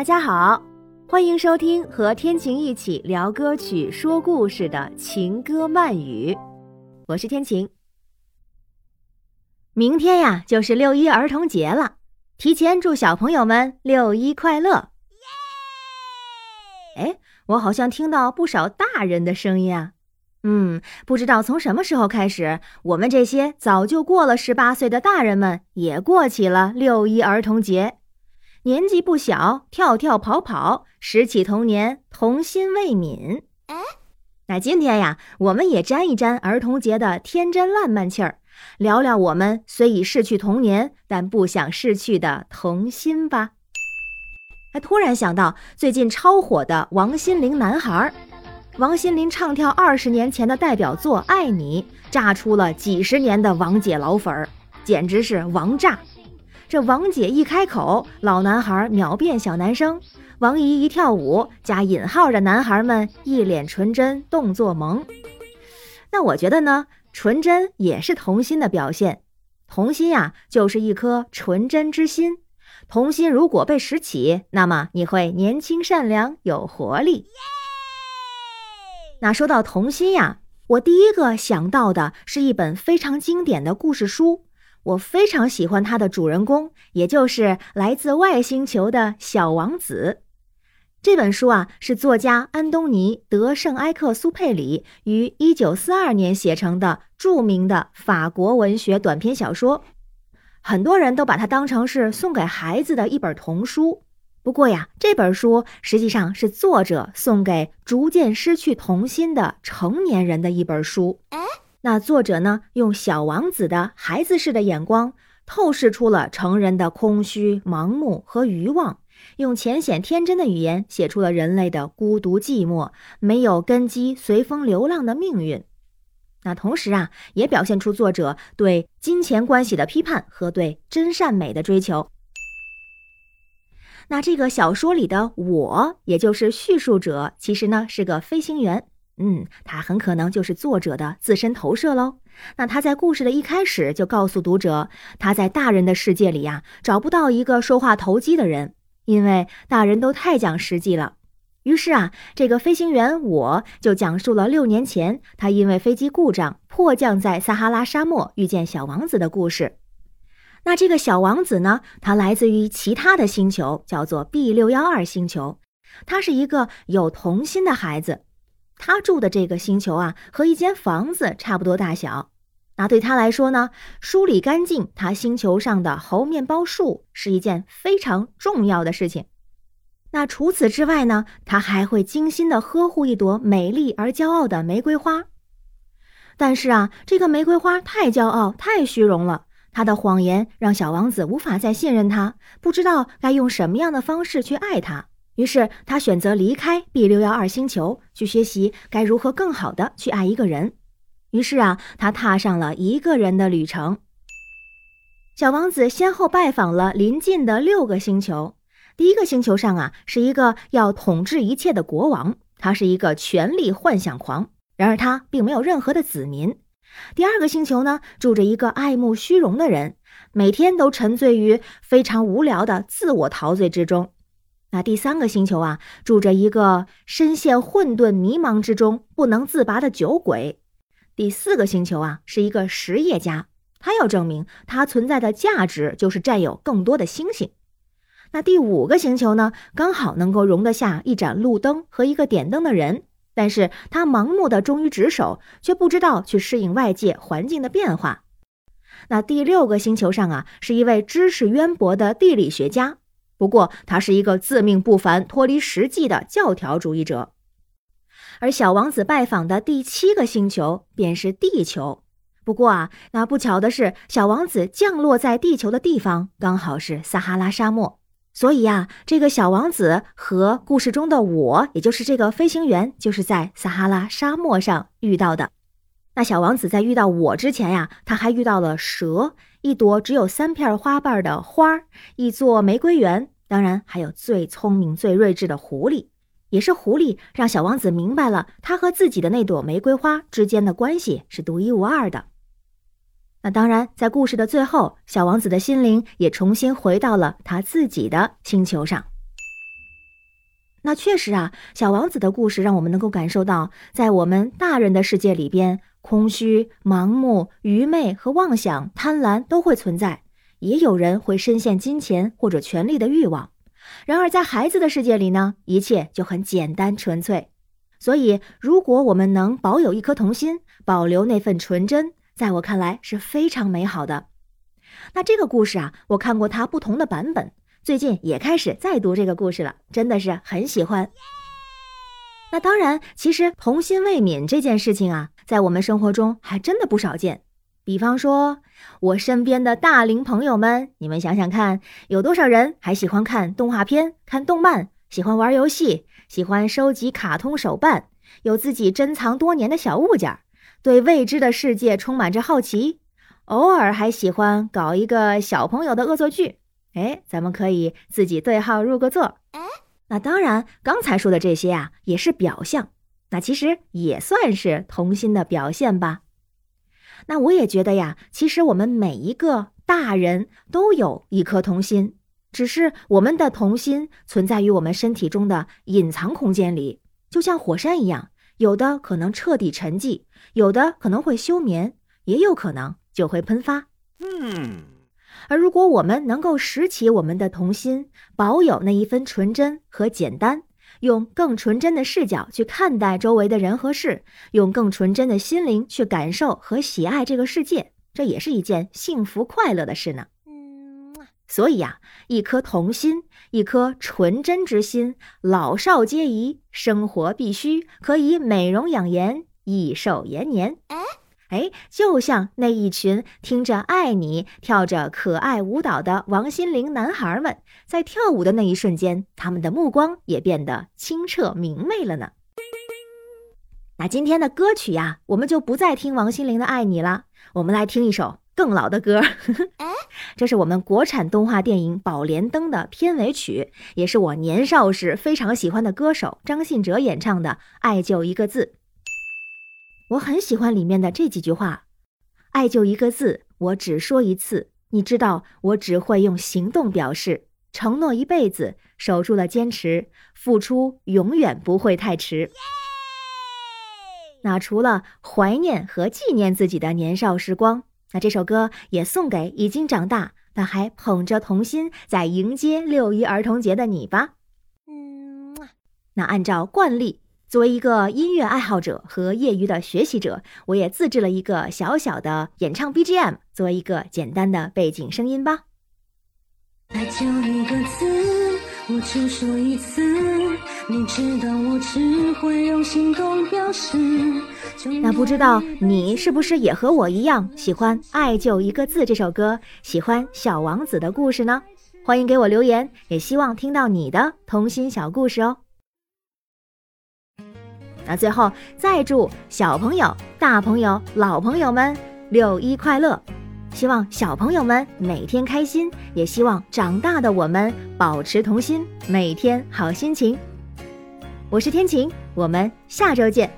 大家好，欢迎收听和天晴一起聊歌曲、说故事的情歌慢语，我是天晴。明天呀，就是六一儿童节了，提前祝小朋友们六一快乐！耶！哎，我好像听到不少大人的声音啊。嗯，不知道从什么时候开始，我们这些早就过了十八岁的大人们也过起了六一儿童节。年纪不小，跳跳跑跑，拾起童年，童心未泯。哎，那今天呀，我们也沾一沾儿童节的天真烂漫气儿，聊聊我们虽已逝去童年，但不想逝去的童心吧。还突然想到最近超火的王心凌男孩，王心凌唱跳二十年前的代表作《爱你》，炸出了几十年的王姐老粉儿，简直是王炸。这王姐一开口，老男孩秒变小男生；王姨一跳舞，加引号的男孩们一脸纯真，动作萌。那我觉得呢，纯真也是童心的表现。童心呀，就是一颗纯真之心。童心如果被拾起，那么你会年轻、善良、有活力。那说到童心呀，我第一个想到的是一本非常经典的故事书。我非常喜欢它的主人公，也就是来自外星球的小王子。这本书啊，是作家安东尼·德圣埃克苏佩里于一九四二年写成的著名的法国文学短篇小说。很多人都把它当成是送给孩子的一本童书。不过呀，这本书实际上是作者送给逐渐失去童心的成年人的一本书。哎那作者呢，用小王子的孩子式的眼光，透视出了成人的空虚、盲目和欲望，用浅显天真的语言写出了人类的孤独、寂寞、没有根基、随风流浪的命运。那同时啊，也表现出作者对金钱关系的批判和对真善美的追求。那这个小说里的我，也就是叙述者，其实呢是个飞行员。嗯，他很可能就是作者的自身投射喽。那他在故事的一开始就告诉读者，他在大人的世界里呀，找不到一个说话投机的人，因为大人都太讲实际了。于是啊，这个飞行员我就讲述了六年前他因为飞机故障迫降在撒哈拉沙漠遇见小王子的故事。那这个小王子呢，他来自于其他的星球，叫做 B 六幺二星球，他是一个有童心的孩子。他住的这个星球啊，和一间房子差不多大小。那对他来说呢，梳理干净他星球上的猴面包树是一件非常重要的事情。那除此之外呢，他还会精心的呵护一朵美丽而骄傲的玫瑰花。但是啊，这个玫瑰花太骄傲、太虚荣了，他的谎言让小王子无法再信任他，不知道该用什么样的方式去爱他。于是他选择离开 B 六幺二星球，去学习该如何更好的去爱一个人。于是啊，他踏上了一个人的旅程。小王子先后拜访了邻近的六个星球。第一个星球上啊，是一个要统治一切的国王，他是一个权力幻想狂。然而他并没有任何的子民。第二个星球呢，住着一个爱慕虚荣的人，每天都沉醉于非常无聊的自我陶醉之中。那第三个星球啊，住着一个深陷混沌迷茫之中不能自拔的酒鬼。第四个星球啊，是一个实业家，他要证明他存在的价值就是占有更多的星星。那第五个星球呢，刚好能够容得下一盏路灯和一个点灯的人，但是他盲目的忠于职守，却不知道去适应外界环境的变化。那第六个星球上啊，是一位知识渊博的地理学家。不过，他是一个自命不凡、脱离实际的教条主义者。而小王子拜访的第七个星球便是地球。不过啊，那不巧的是，小王子降落在地球的地方刚好是撒哈拉沙漠。所以呀，这个小王子和故事中的我，也就是这个飞行员，就是在撒哈拉沙漠上遇到的。那小王子在遇到我之前呀，他还遇到了蛇。一朵只有三片花瓣的花，一座玫瑰园，当然还有最聪明、最睿智的狐狸。也是狐狸让小王子明白了他和自己的那朵玫瑰花之间的关系是独一无二的。那当然，在故事的最后，小王子的心灵也重新回到了他自己的星球上。那确实啊，小王子的故事让我们能够感受到，在我们大人的世界里边，空虚、盲目、愚昧和妄想、贪婪都会存在，也有人会深陷金钱或者权力的欲望。然而，在孩子的世界里呢，一切就很简单纯粹。所以，如果我们能保有一颗童心，保留那份纯真，在我看来是非常美好的。那这个故事啊，我看过它不同的版本。最近也开始再读这个故事了，真的是很喜欢。那当然，其实童心未泯这件事情啊，在我们生活中还真的不少见。比方说，我身边的大龄朋友们，你们想想看，有多少人还喜欢看动画片、看动漫，喜欢玩游戏，喜欢收集卡通手办，有自己珍藏多年的小物件，对未知的世界充满着好奇，偶尔还喜欢搞一个小朋友的恶作剧。哎，咱们可以自己对号入个座。哎那当然，刚才说的这些啊，也是表象，那其实也算是童心的表现吧。那我也觉得呀，其实我们每一个大人都有一颗童心，只是我们的童心存在于我们身体中的隐藏空间里，就像火山一样，有的可能彻底沉寂，有的可能会休眠，也有可能就会喷发。嗯。而如果我们能够拾起我们的童心，保有那一分纯真和简单，用更纯真的视角去看待周围的人和事，用更纯真的心灵去感受和喜爱这个世界，这也是一件幸福快乐的事呢。嗯，所以呀，一颗童心，一颗纯真之心，老少皆宜，生活必须，可以美容养颜，益寿延年。哎，就像那一群听着《爱你》、跳着可爱舞蹈的王心凌男孩们，在跳舞的那一瞬间，他们的目光也变得清澈明媚了呢。那今天的歌曲呀，我们就不再听王心凌的《爱你》了，我们来听一首更老的歌。这是我们国产动画电影《宝莲灯》的片尾曲，也是我年少时非常喜欢的歌手张信哲演唱的《爱就一个字》。我很喜欢里面的这几句话，爱就一个字，我只说一次。你知道，我只会用行动表示，承诺一辈子，守住了坚持，付出永远不会太迟。那除了怀念和纪念自己的年少时光，那这首歌也送给已经长大但还捧着童心在迎接六一儿童节的你吧。嗯，那按照惯例。作为一个音乐爱好者和业余的学习者，我也自制了一个小小的演唱 BGM，作为一个简单的背景声音吧。爱就一个字，我只说一次，你知道我只会用行动表示。那不知道你是不是也和我一样喜欢《爱就一个字》这首歌，喜欢小王子的故事呢？欢迎给我留言，也希望听到你的童心小故事哦。那最后再祝小朋友、大朋友、老朋友们六一快乐！希望小朋友们每天开心，也希望长大的我们保持童心，每天好心情。我是天晴，我们下周见。